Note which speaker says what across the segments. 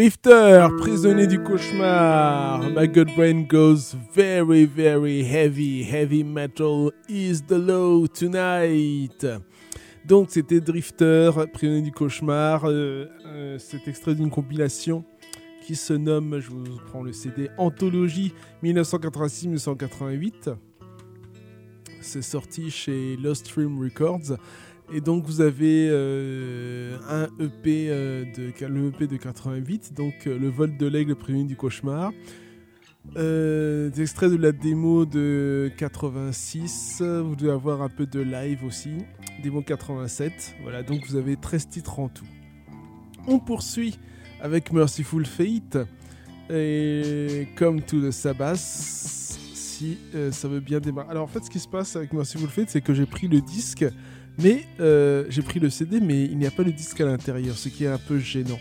Speaker 1: Drifter, prisonnier du cauchemar. My good brain goes very, very heavy. Heavy metal is the law tonight. Donc c'était Drifter, prisonnier du cauchemar. Euh, euh, cet extrait d'une compilation qui se nomme, je vous prends le CD, Anthologie 1986-1988. C'est sorti chez Lost Stream Records. Et donc vous avez euh, un EP, euh, de, le EP de 88, donc euh, le vol de l'aigle prévenu du cauchemar. des extraits de la démo de 86, vous devez avoir un peu de live aussi, démo 87, voilà, donc vous avez 13 titres en tout. On poursuit avec Merciful Fate, et comme tout le Sabbath, si ça veut bien démarrer. Alors en fait ce qui se passe avec Merciful Fate, c'est que j'ai pris le disque, mais euh, j'ai pris le CD, mais il n'y a pas le disque à l'intérieur, ce qui est un peu gênant.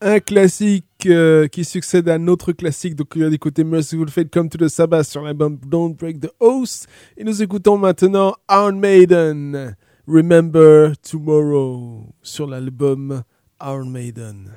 Speaker 2: Un classique euh, qui succède à un classique. Donc, il y a côté Merciful Fate Come to the Sabbath sur l'album Don't Break the Oath. Et nous écoutons maintenant Iron Maiden, Remember Tomorrow sur l'album Iron Maiden.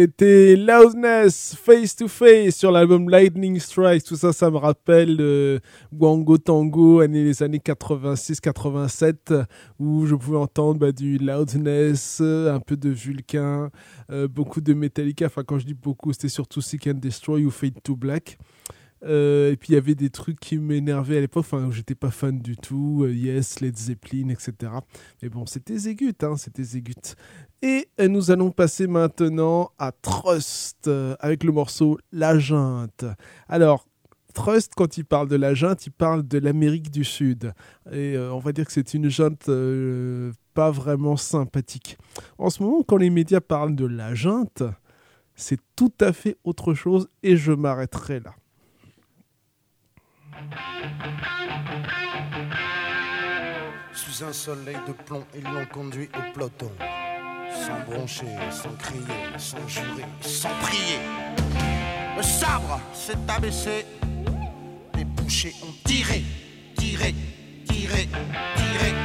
Speaker 1: C'était Loudness Face to Face sur l'album Lightning Strike. Tout ça, ça me rappelle euh, Wango Tango, années, les années 86-87, où je pouvais entendre bah, du Loudness, un peu de Vulcain, euh, beaucoup de Metallica. Enfin, quand je dis beaucoup, c'était surtout Seek and Destroy ou Fade to Black. Euh, et puis il y avait des trucs qui m'énervaient à l'époque, enfin j'étais pas fan du tout, Yes, Led Zeppelin, etc. Mais bon, c'était Zégut, hein, c'était Zégut. Et nous allons passer maintenant à Trust euh, avec le morceau La Junte. Alors, Trust, quand il parle de la junte, il parle de l'Amérique du Sud. Et euh, on va dire que c'est une junte euh, pas vraiment sympathique. En ce moment, quand les médias parlent de la junte, c'est tout à fait autre chose et je m'arrêterai là.
Speaker 3: Sous un soleil de plomb, ils l'ont conduit au peloton sans broncher, sans crier, sans jurer, sans prier. Le sabre s'est abaissé, les bouchers ont tiré, tiré, tiré, tiré.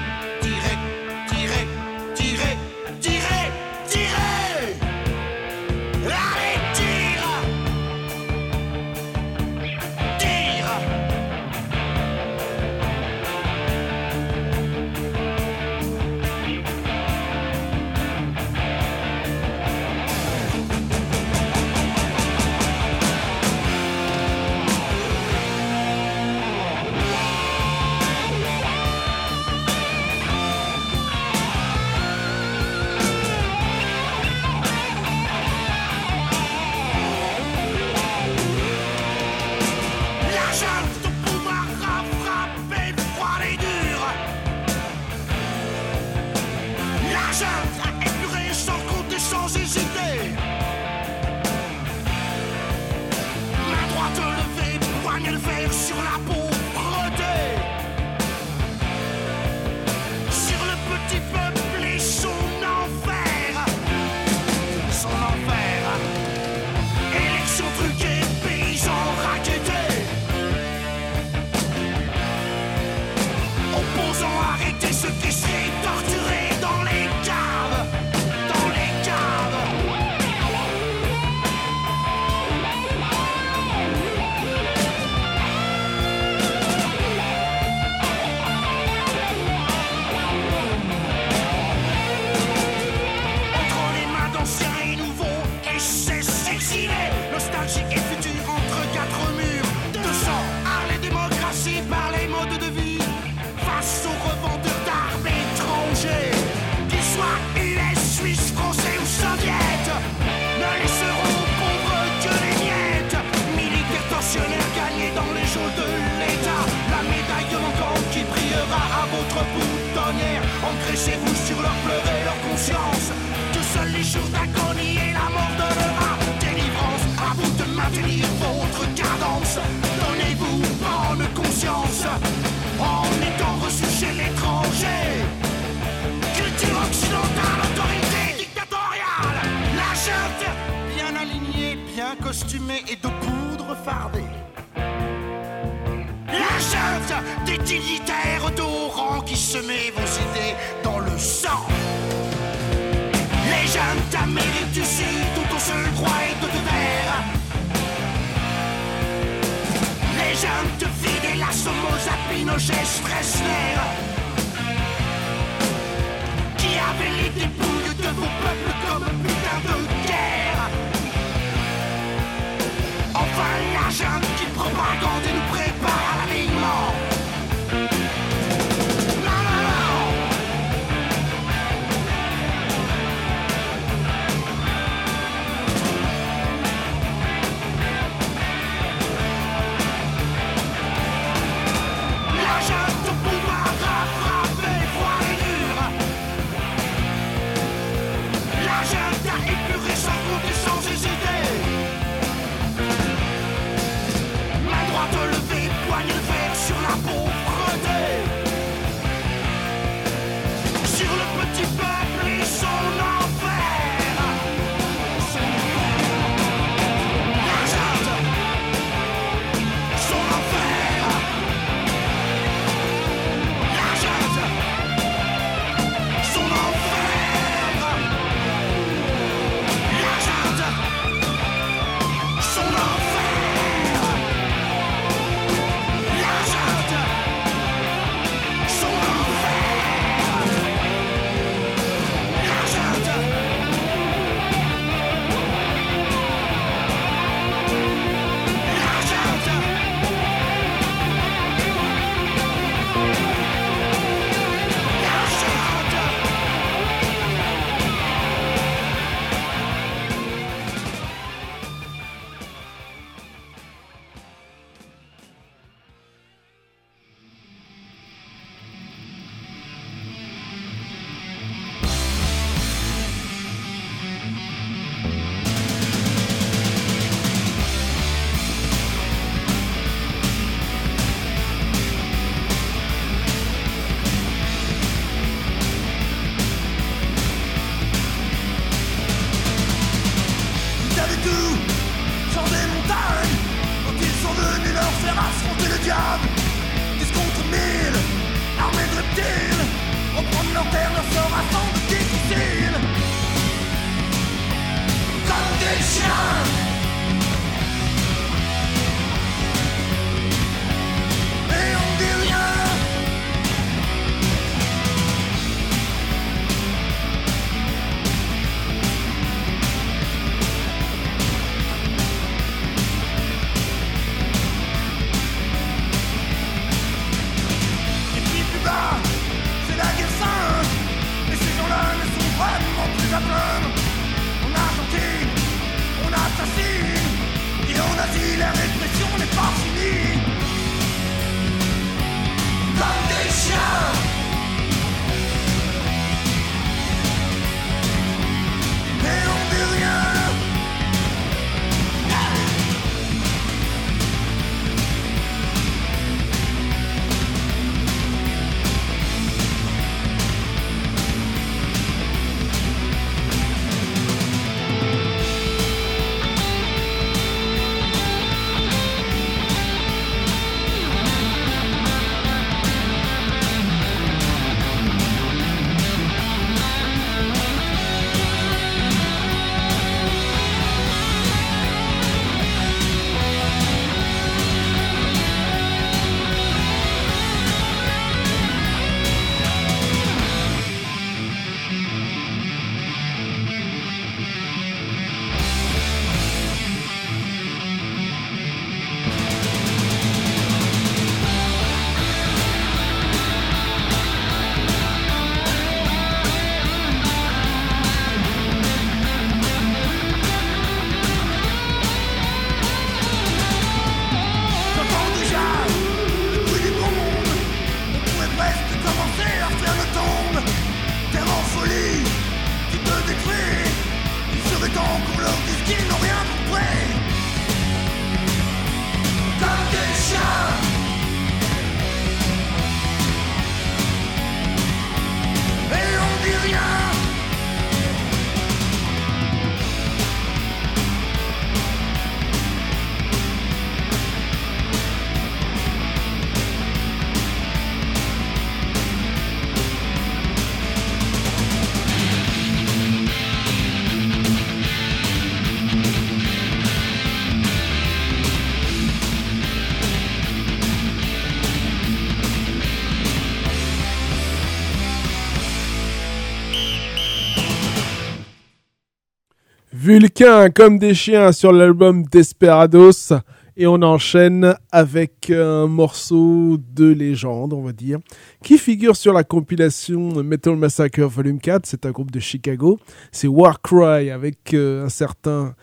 Speaker 1: Vulcain comme des chiens sur l'album Desperados. Et on enchaîne avec un morceau de légende, on va dire, qui figure sur la compilation Metal Massacre Volume 4. C'est un groupe de Chicago. C'est Warcry avec euh, un certain.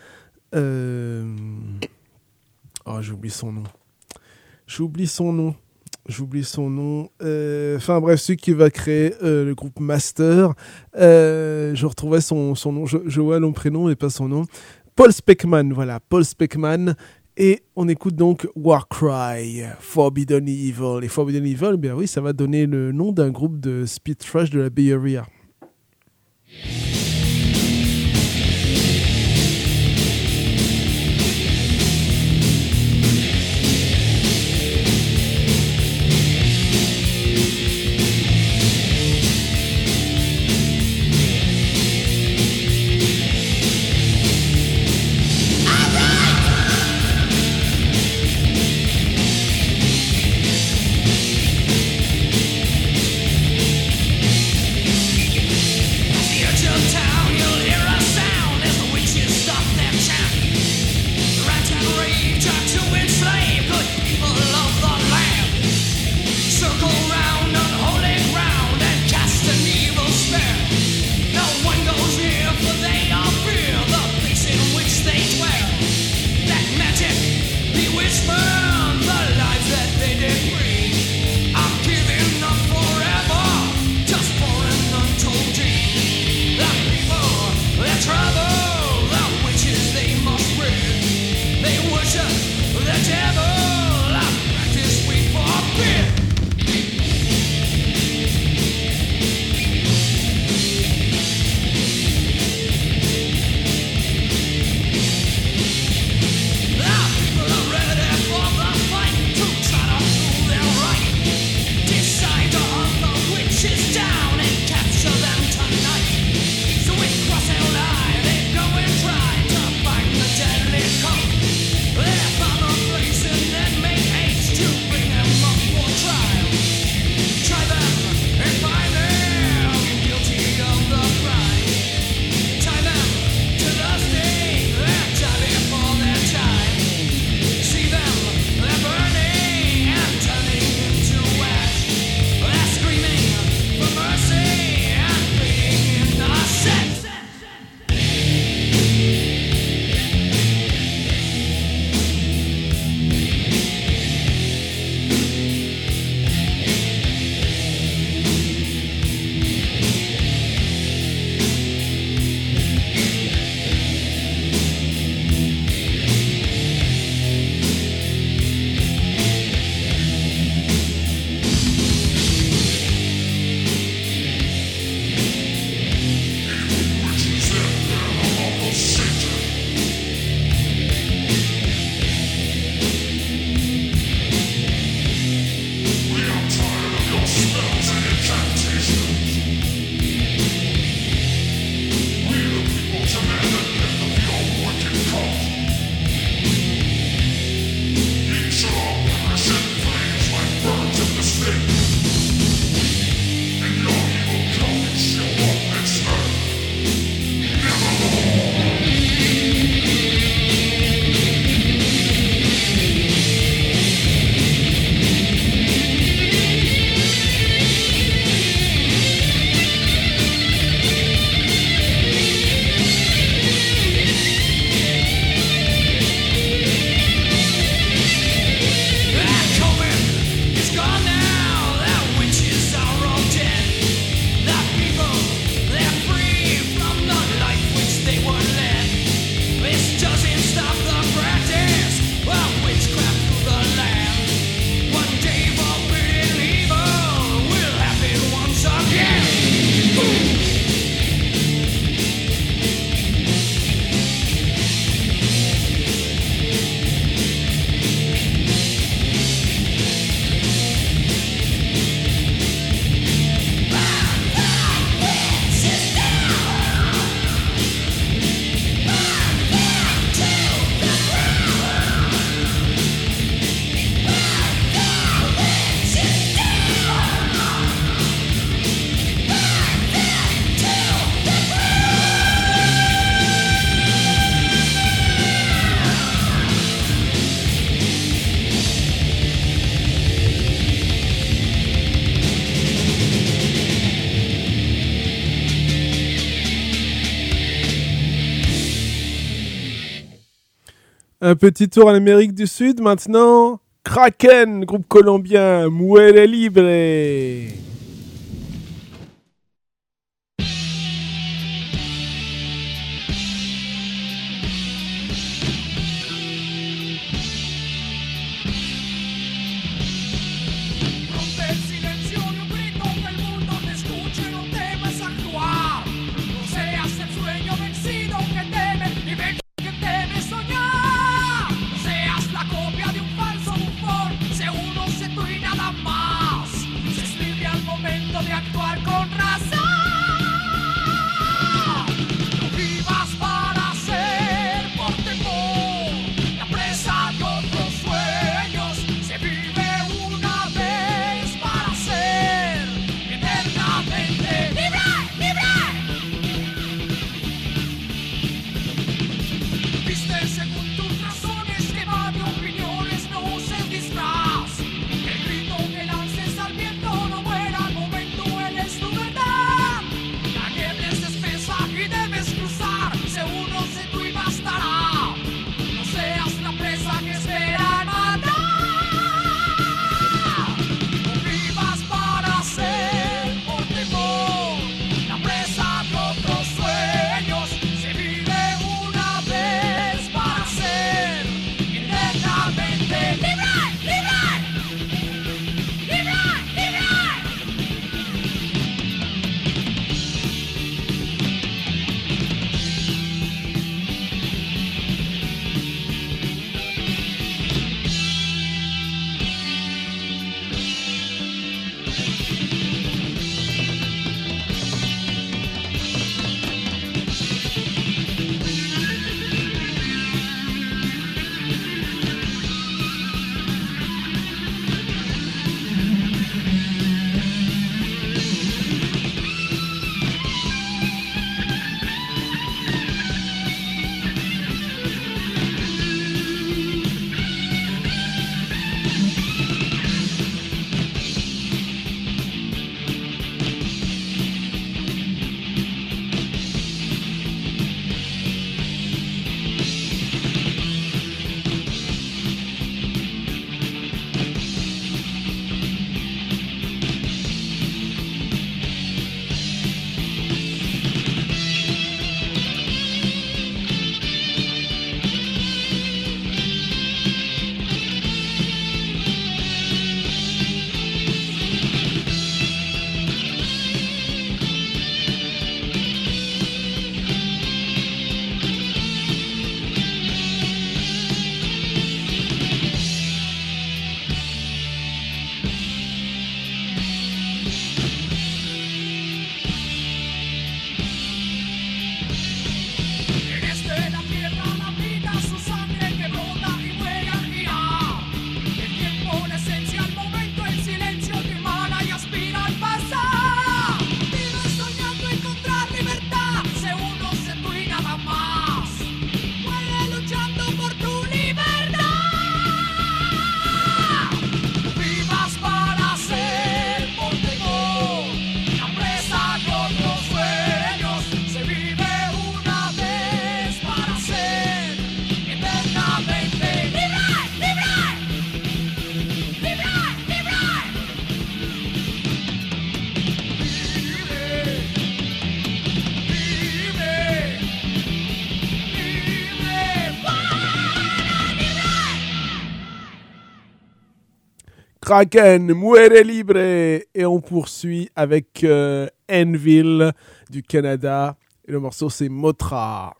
Speaker 1: Euh... Oh, j'oublie son nom. J'oublie son nom. J'oublie son nom. Euh, enfin bref, celui qui va créer euh, le groupe Master. Euh, je retrouvais son, son nom. Je, vois le prénom et pas son nom. Paul Speckman, voilà, Paul Speckman. Et on écoute donc Warcry, Forbidden Evil. Et Forbidden Evil, eh bien oui, ça va donner le nom d'un groupe de speed trash de la Bay Area.
Speaker 4: Un petit tour en Amérique du Sud maintenant. Kraken, groupe colombien, Muere Libre. Kraken, Muere Libre. Et on poursuit avec euh, Enville du Canada. Et le morceau c'est Motra.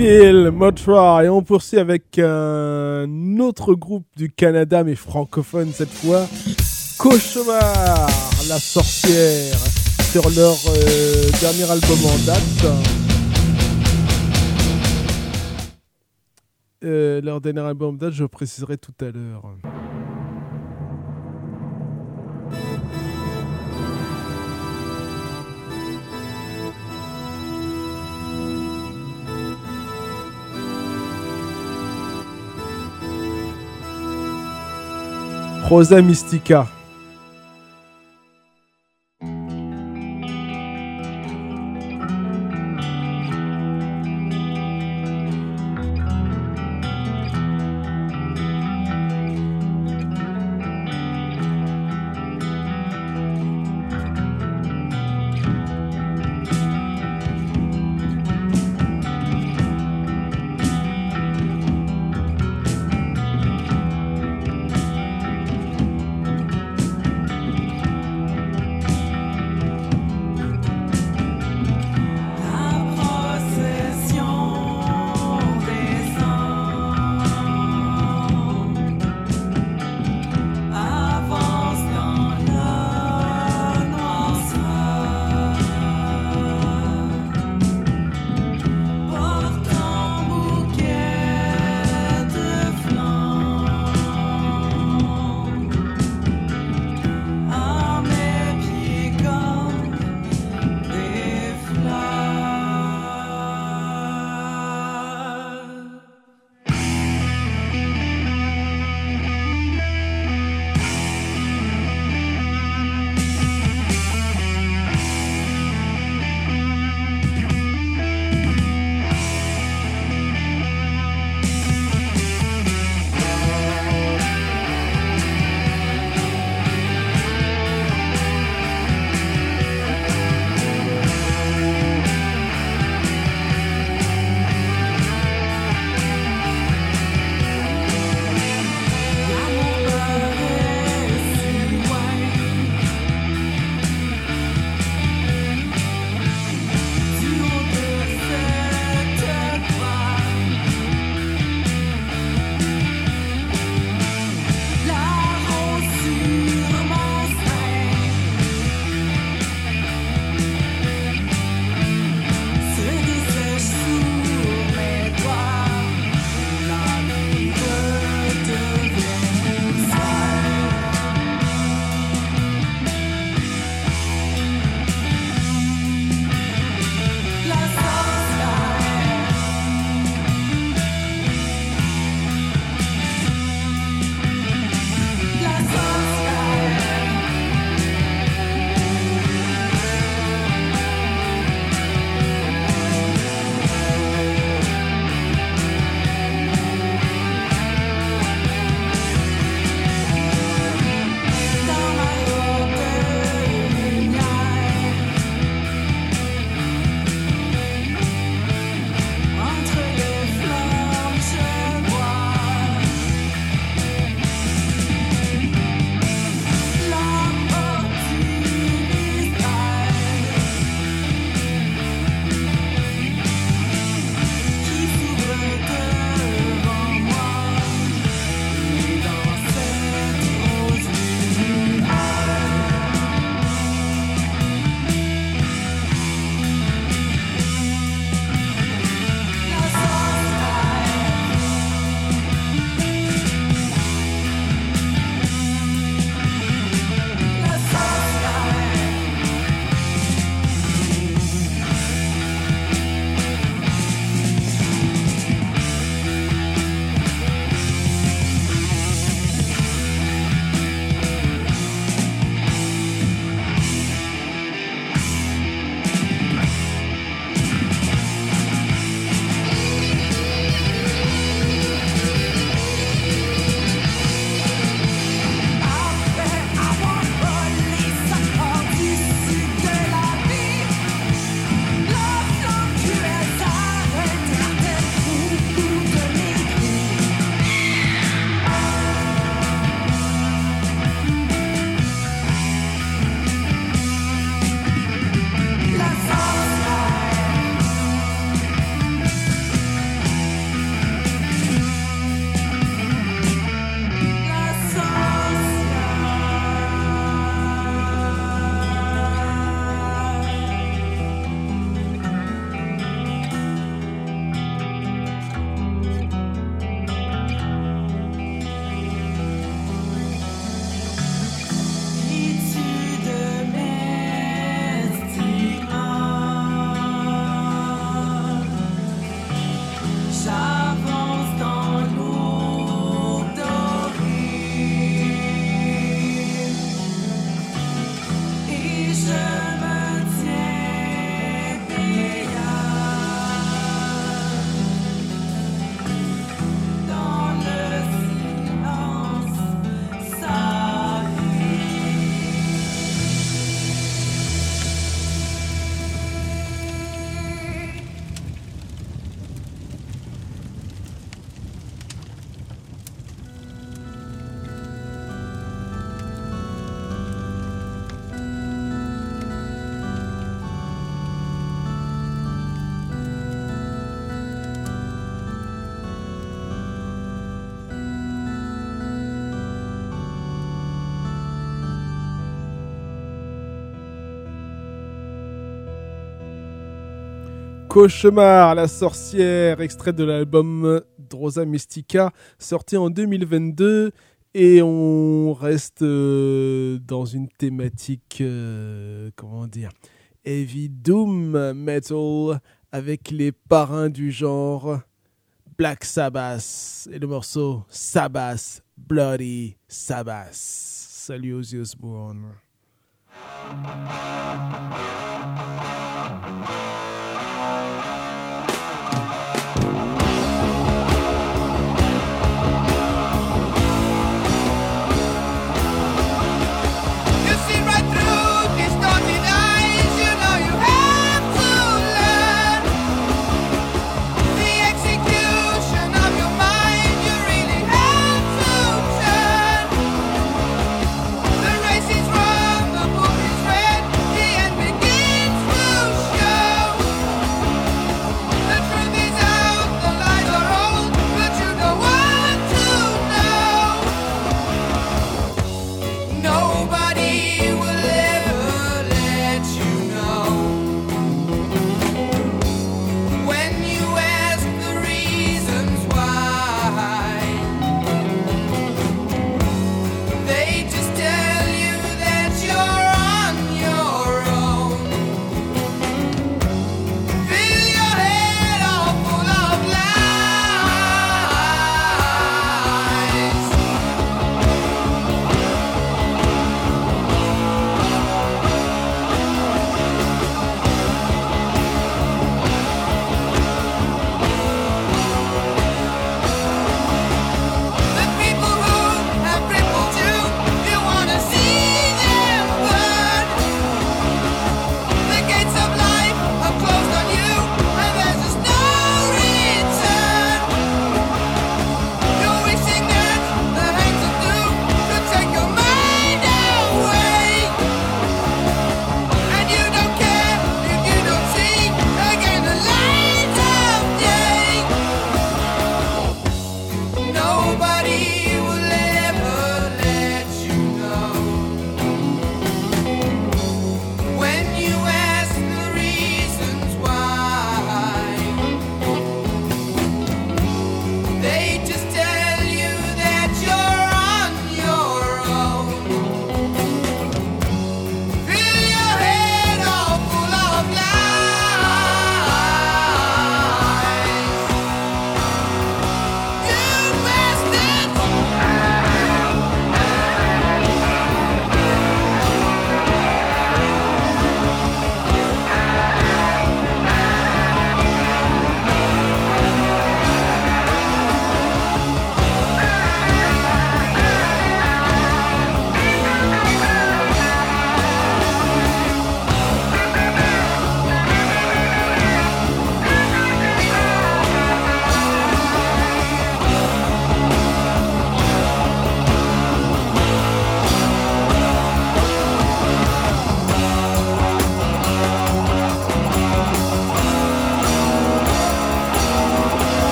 Speaker 1: Et on poursuit avec un autre groupe du Canada, mais francophone cette fois, Cauchemar, la sorcière, sur leur euh, dernier album en date. Euh, leur dernier album en date, je préciserai tout à l'heure. Rosa Mystica. Cauchemar, la sorcière, extrait de l'album Drosa Mystica, sorti en 2022. Et on reste euh, dans une thématique, euh, comment dire, heavy doom metal avec les parrains du genre Black Sabbath et le morceau Sabbath, Bloody Sabbath. Salut aux Osbourne.
Speaker 5: The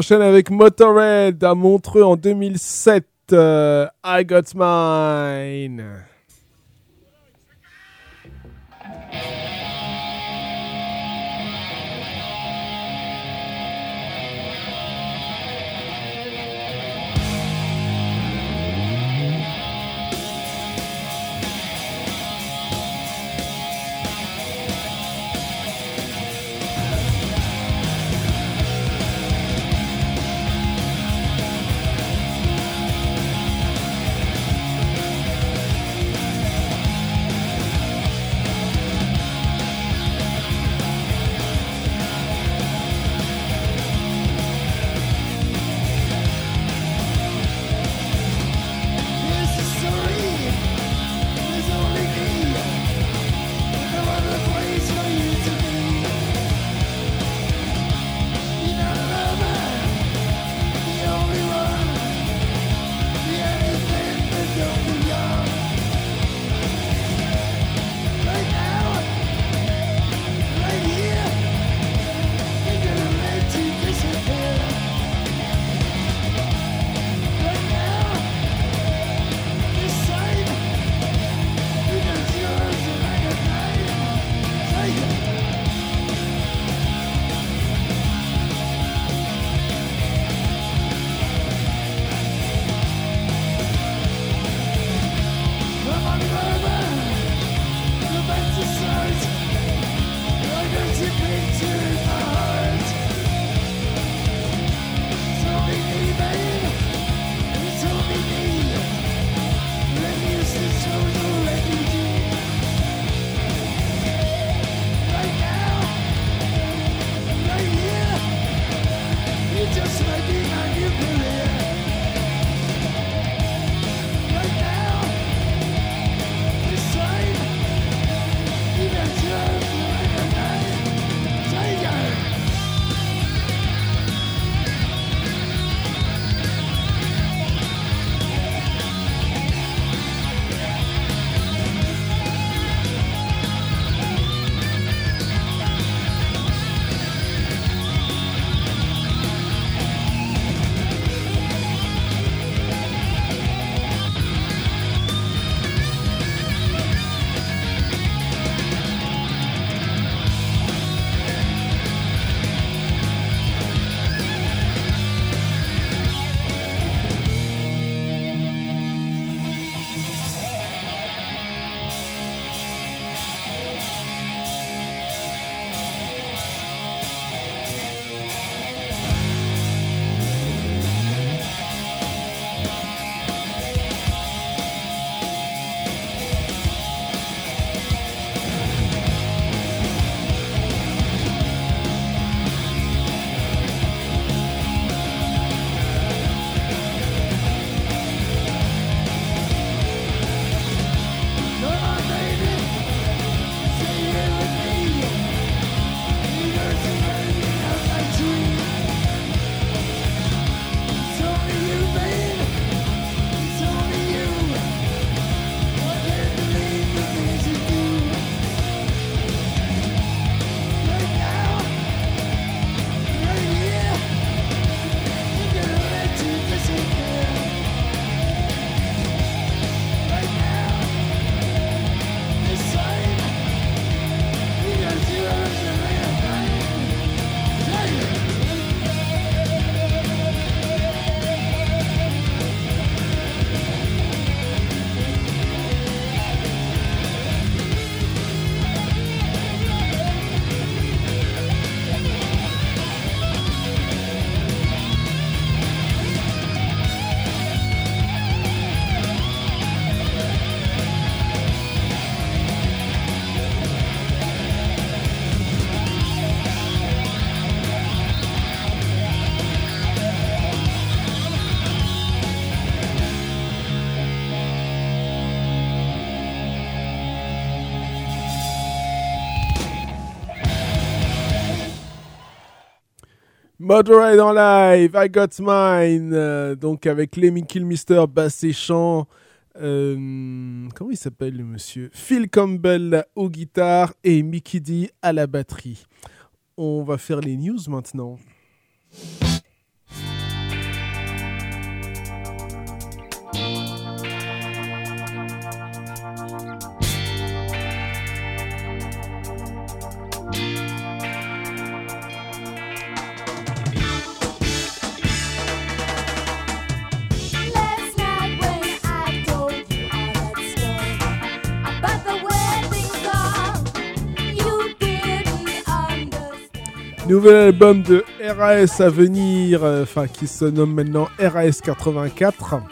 Speaker 6: enchaîne avec Motorhead à Montreux en 2007. euh, I Got Mine. Motorhead en live, I Got Mine, donc avec Lemmy Kilmister, basse et chant. Euh, comment il s'appelle le monsieur? Phil Campbell aux guitares et Mickey D à la batterie. On va faire les news maintenant.
Speaker 1: Nouvel album de RAS à venir, euh, enfin qui se nomme maintenant RAS 84.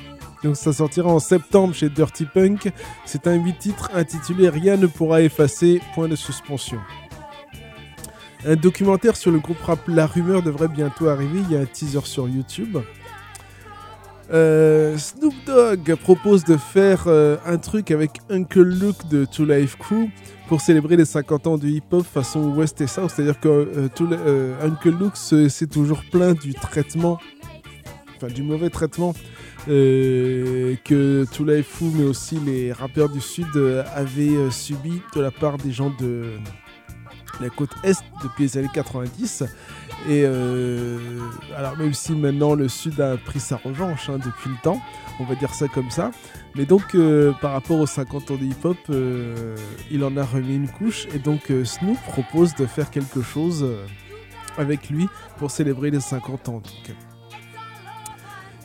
Speaker 1: Donc ça sortira en septembre chez Dirty Punk. C'est un 8 titres intitulé Rien ne pourra effacer, point de suspension. Un documentaire sur le groupe rap La Rumeur devrait bientôt arriver, il y a un teaser sur YouTube. Euh, Snoop Dogg propose de faire euh, un truc avec Uncle Luke de Two Life Crew pour célébrer les 50 ans du hip-hop façon West et South. C'est-à-dire que euh, Uncle Luke s'est toujours plein du traitement, enfin du mauvais traitement que Two Life Crew, mais aussi les rappeurs du Sud avaient subi de la part des gens de la côte Est depuis les années 90. Et euh, alors même si maintenant le Sud a pris sa revanche hein, depuis le temps, on va dire ça comme ça. Mais donc euh, par rapport aux 50 ans de hip-hop, euh, il en a remis une couche. Et donc Snoop propose de faire quelque chose avec lui pour célébrer les 50 ans.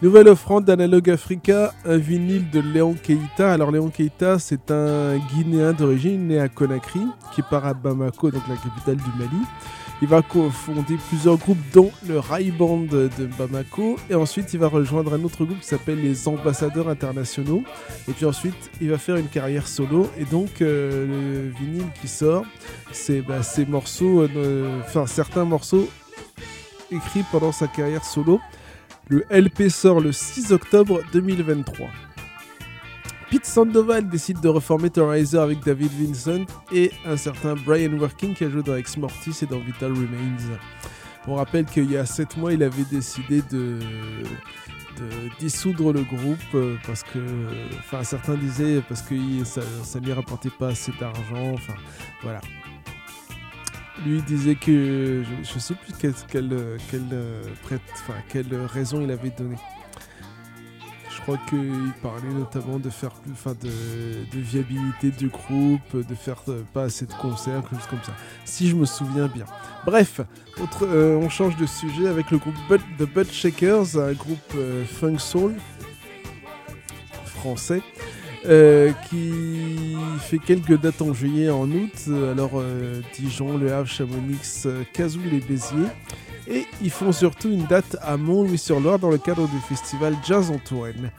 Speaker 1: Nouvelle offrande d'Analog Africa, un vinyle de Léon Keita. Alors Léon Keita, c'est un Guinéen d'origine né à Conakry, qui part à Bamako, donc la capitale du Mali. Il va fonder plusieurs groupes, dont le Rai Band de Bamako. Et ensuite, il va rejoindre un autre groupe qui s'appelle les Ambassadeurs Internationaux. Et puis ensuite, il va faire une carrière solo. Et donc, euh, le vinyle qui sort, c'est bah, morceaux, euh, enfin certains morceaux écrits pendant sa carrière solo. Le LP sort le 6 octobre 2023. Pete Sandoval décide de reformer Terrorizer avec David Vincent et un certain Brian Working qui a joué dans Ex Mortis et dans Vital Remains. On rappelle qu'il y a 7 mois, il avait décidé de, dissoudre le groupe euh, parce que, certains disaient parce que ça, ne lui rapportait pas assez d'argent. Voilà. Lui disait que je, ne sais plus quelle, quelle, quelle, raison il avait donné crois qu'il parlait notamment de faire plus, enfin de, viabilité du groupe, de faire euh, pas assez de concerts, quelque chose comme ça. Si je me souviens bien. Bref, euh, on change de sujet avec le groupe The Butt Shakers, un groupe euh, funk soul français. qui fait quelques dates en juillet en août. Alors, Dijon, Le Havre, Chamonix, Cazou, les Béziers. Et ils font surtout une date à Mont-Louis-sur-Loire dans le cadre du festival Jazz en Touraine.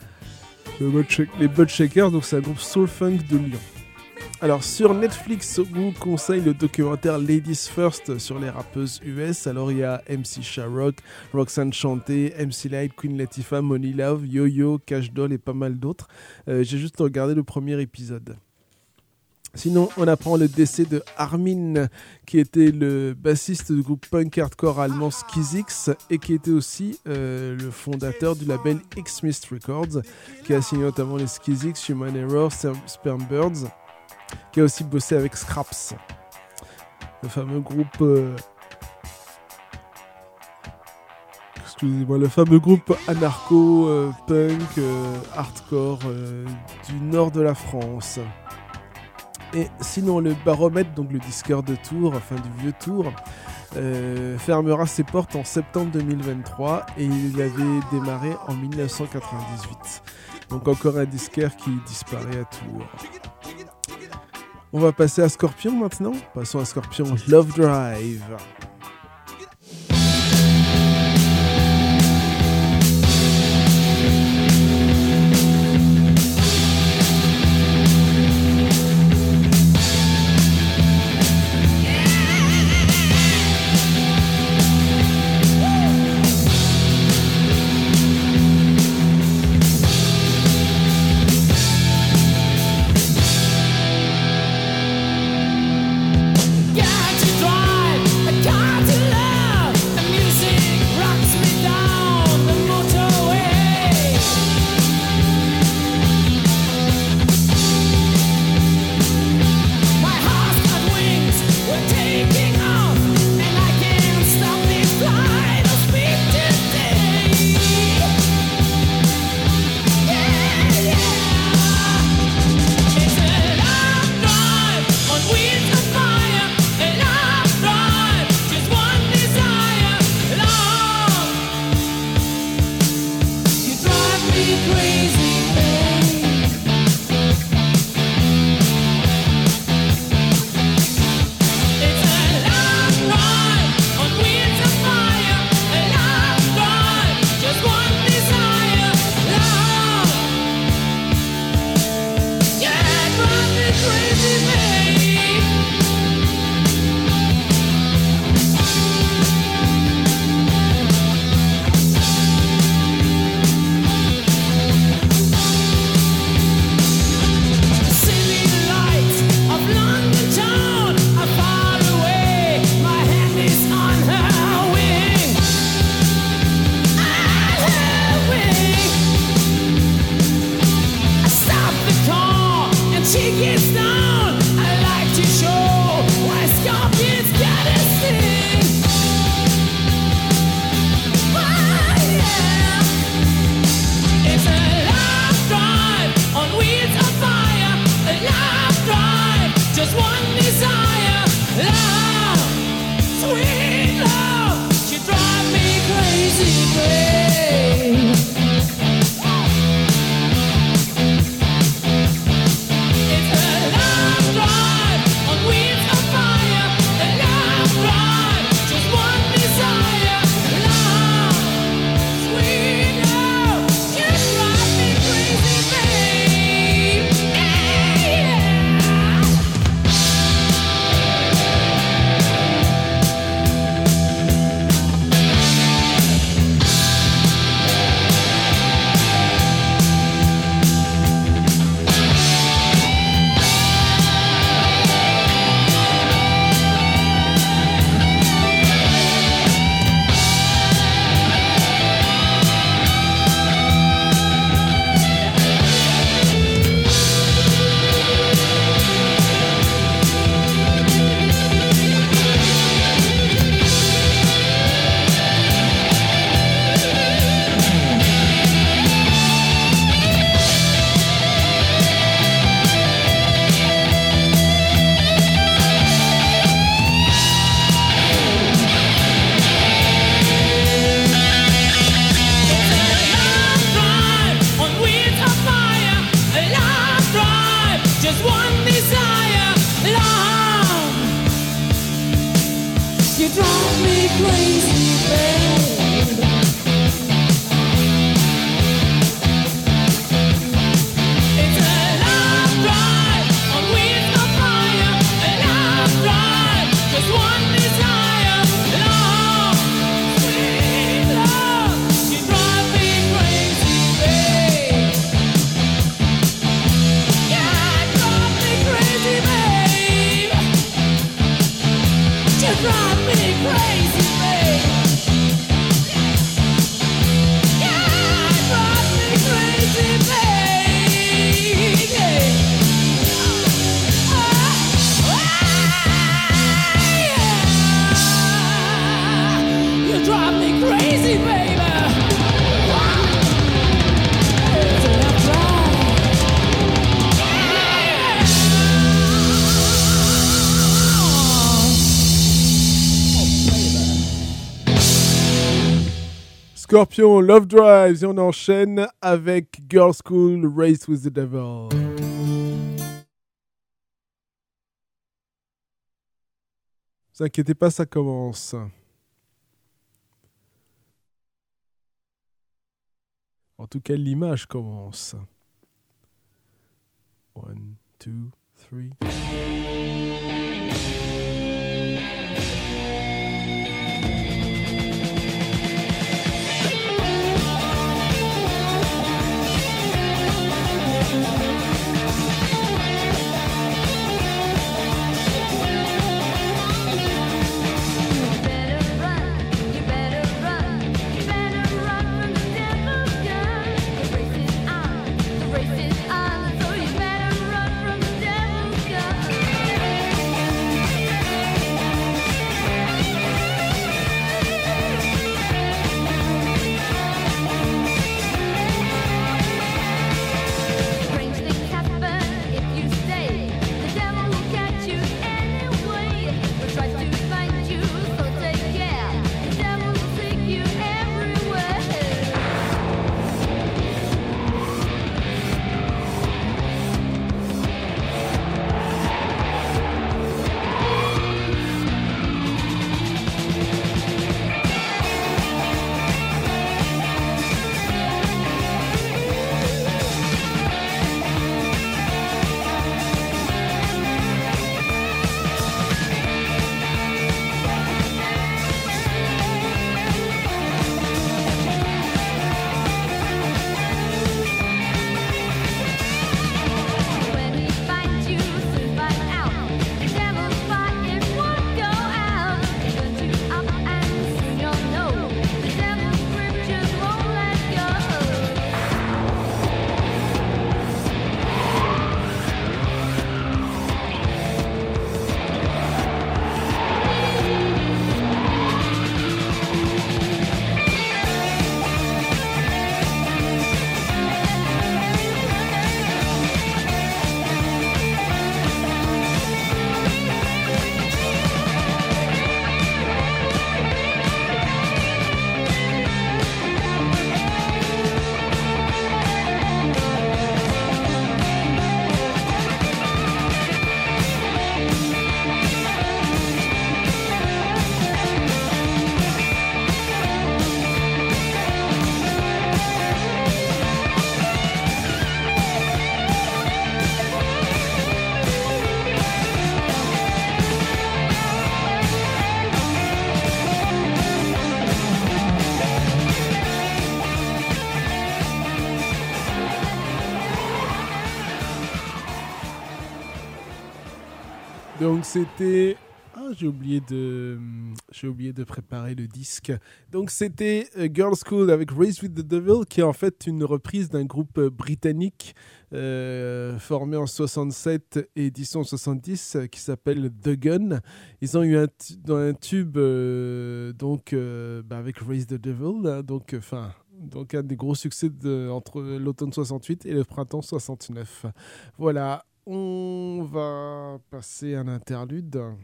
Speaker 1: les Bud Shakers, donc c'est un groupe soul funk de Lyon. Alors sur Netflix, on conseille le documentaire Ladies First sur les rappeuses US. Alors il y a MC Sharrock, Roxanne Chanté, MC Light, Queen Latifah, Money Love, Yo-Yo, Cash Doll et pas mal d'autres. Euh, j'ai juste regardé le premier épisode. Sinon, on apprend le décès de Armin, qui était le bassiste du groupe punk hardcore allemand Skizix et qui était aussi euh, le fondateur du label X-Mist Records, qui a signé notamment les Skizix, Human Error, Sperm Birds, qui a aussi bossé avec Scraps, le fameux groupe. Euh, groupe anarcho, euh, hardcore du nord de la France. Et sinon, le baromètre, donc le disqueur de Tours, enfin du vieux Tour, euh, fermera ses portes en septembre 2023 et il avait démarré en 1998. Donc encore un disquaire qui disparaît à Tours. On va passer à Scorpion maintenant. Passons à Scorpion Love Drive. drive me crazy Scorpion, Love Drives, et on enchaîne avec Girl School, Race with the Devil. Vous inquiétez pas, ça commence. En tout cas, l'image commence. One, two, three.
Speaker 5: Donc c'était ah, j'ai oublié de j'ai oublié de préparer le disque. Donc c'était euh, Girls School avec Race with the Devil qui est en fait une reprise d'un groupe euh, britannique euh, formé en 67 et édition 70 qui s'appelle The Gun. Ils ont eu un, dans un tube donc bah, avec Race the Devil hein, donc enfin donc un des gros succès entre l'automne 68 et le printemps 69. Voilà, on va passer un interlude.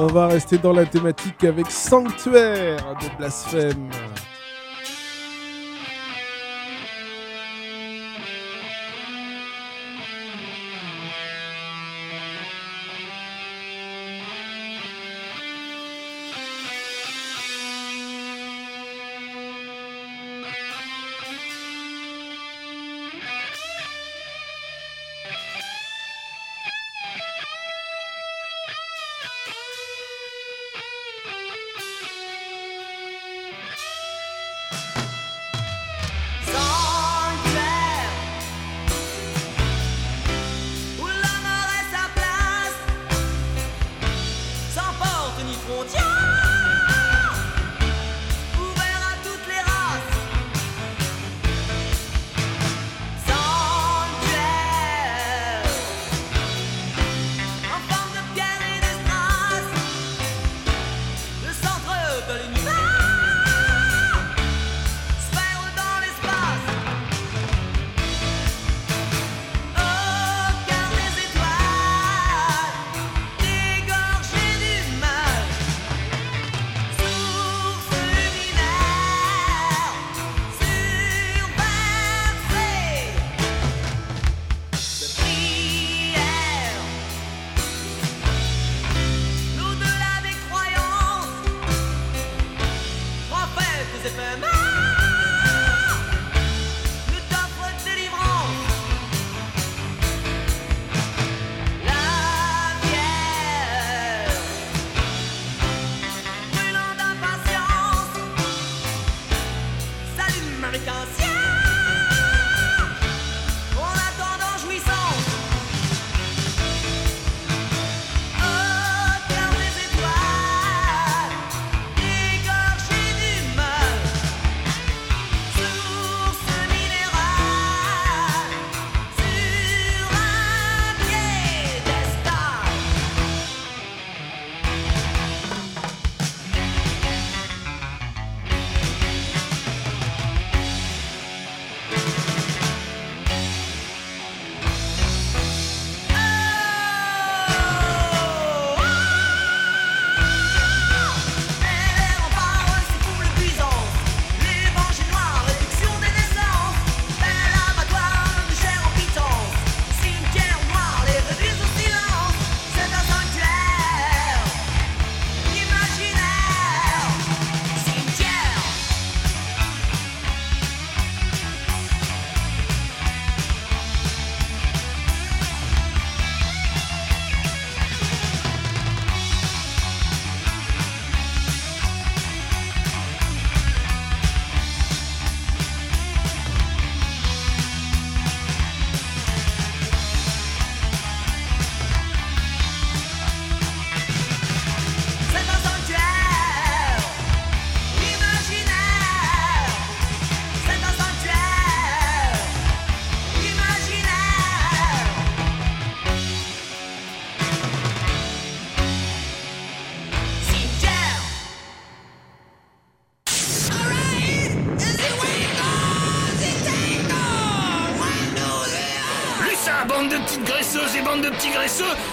Speaker 5: On va rester dans la thématique avec Sanctuaire de Blasphème.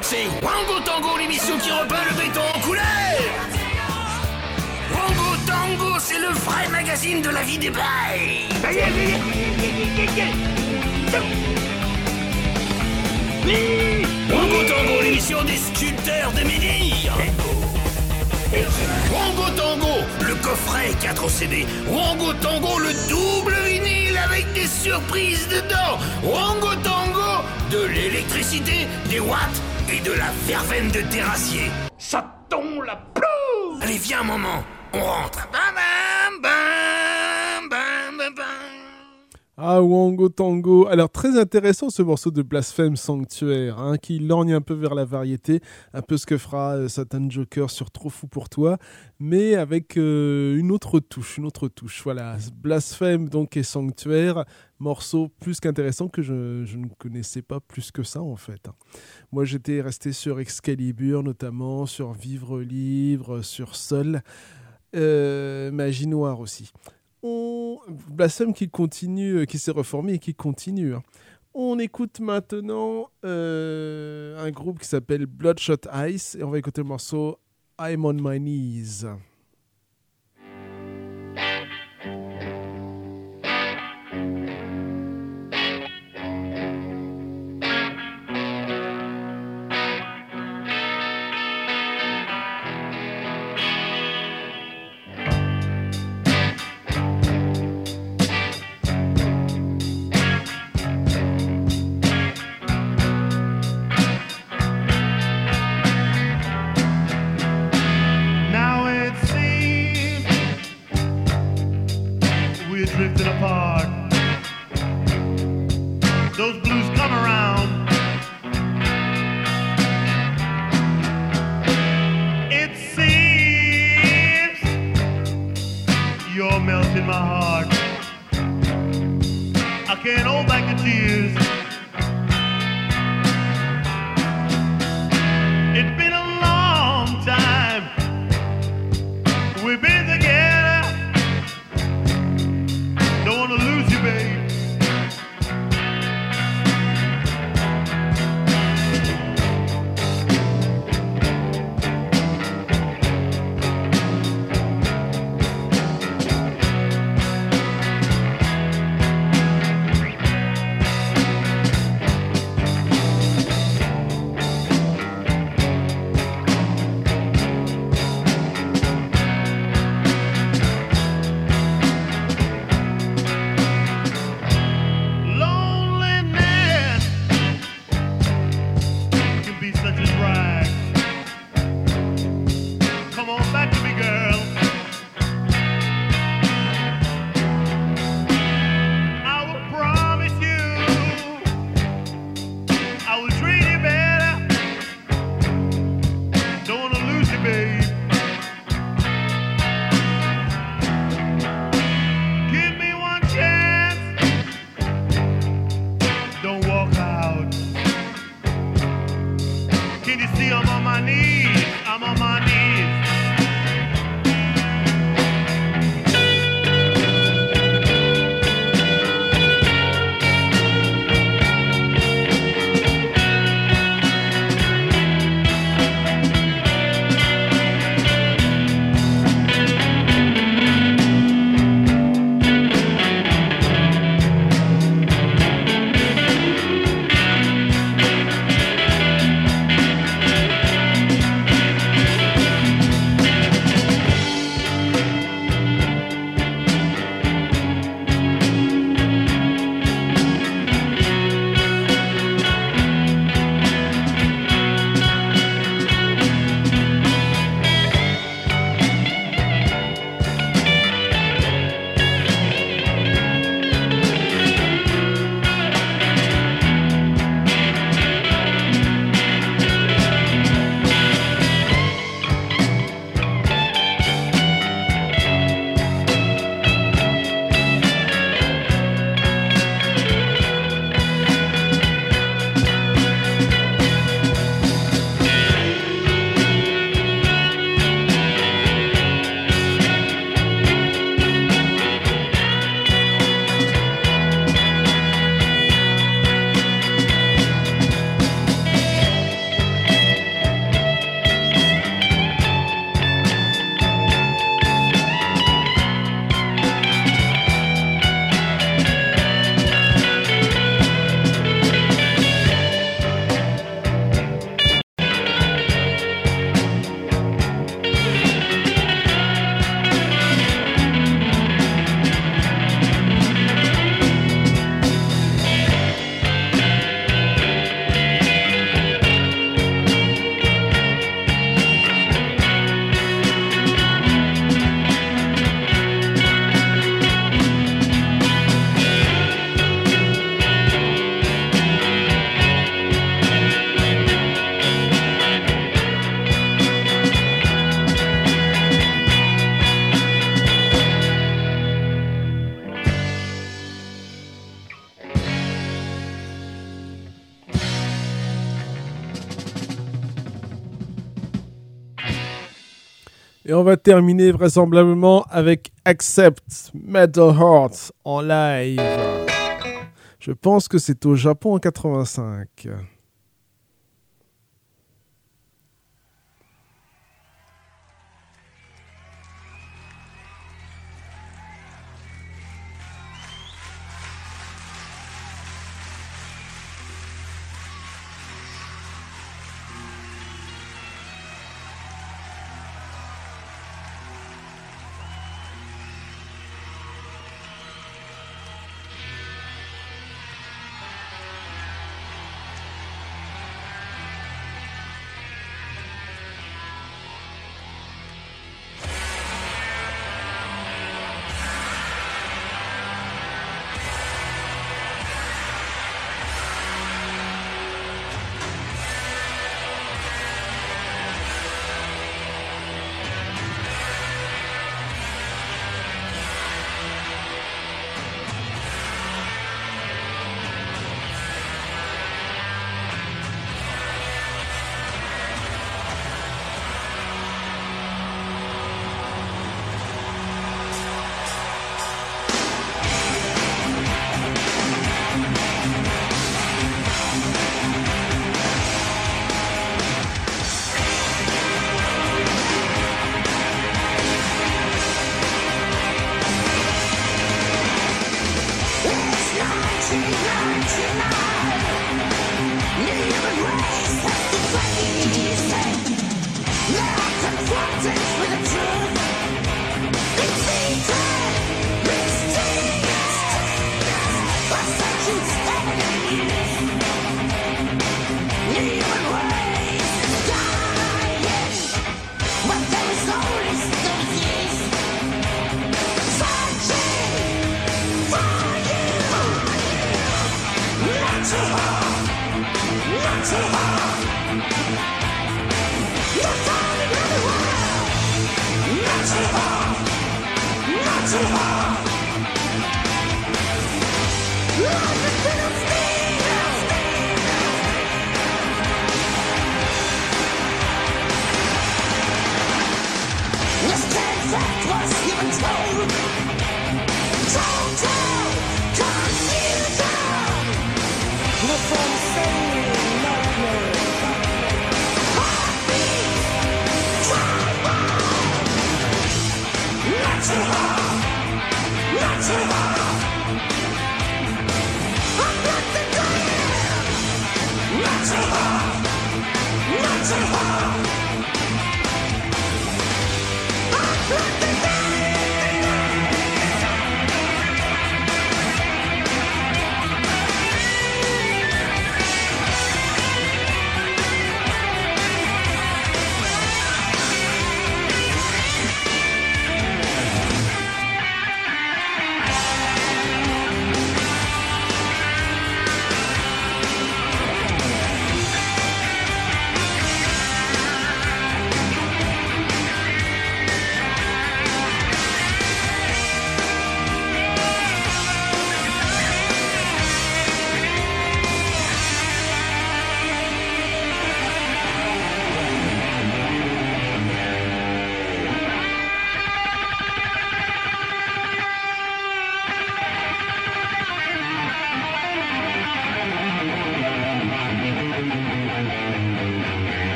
Speaker 3: C'est Wango Tango, l'émission qui repeint le béton en couleur Wango Tango, c'est le vrai magazine de la vie des bails Wango Tango, l'émission des sculpteurs de menhir. Wango Tango, le coffret 4 CD. Wango Tango, le double vinyle avec des surprises dedans. Wango Tango, de l'électricité, des watts et de la verveine de terrassier. Chaton la plou Allez, viens un moment, on rentre. Bam,
Speaker 1: Ah, Wango Tango. Alors, très intéressant ce morceau de Blasphème Sanctuaire, hein, qui lorgne un peu vers la variété, un peu ce que fera euh, Satan Joker sur Trop Fou pour Toi, mais avec euh, une autre touche, une autre touche. Voilà, Blasphème donc et Sanctuaire, morceau plus qu'intéressant que je, ne connaissais pas plus que ça en fait. hein. Moi, j'étais resté sur Excalibur notamment, sur Vivre Livre, sur Sol, euh, Magie Noire aussi on... Blasphème qui continue, euh, qui s'est reformé et qui continue. hein. On écoute maintenant euh, un groupe qui s'appelle Bloodshot Ice et on va écouter le morceau I'm on my knees.
Speaker 7: Va terminer vraisemblablement avec Accept Metal Heart en live. Je pense que c'est au Japon en 85.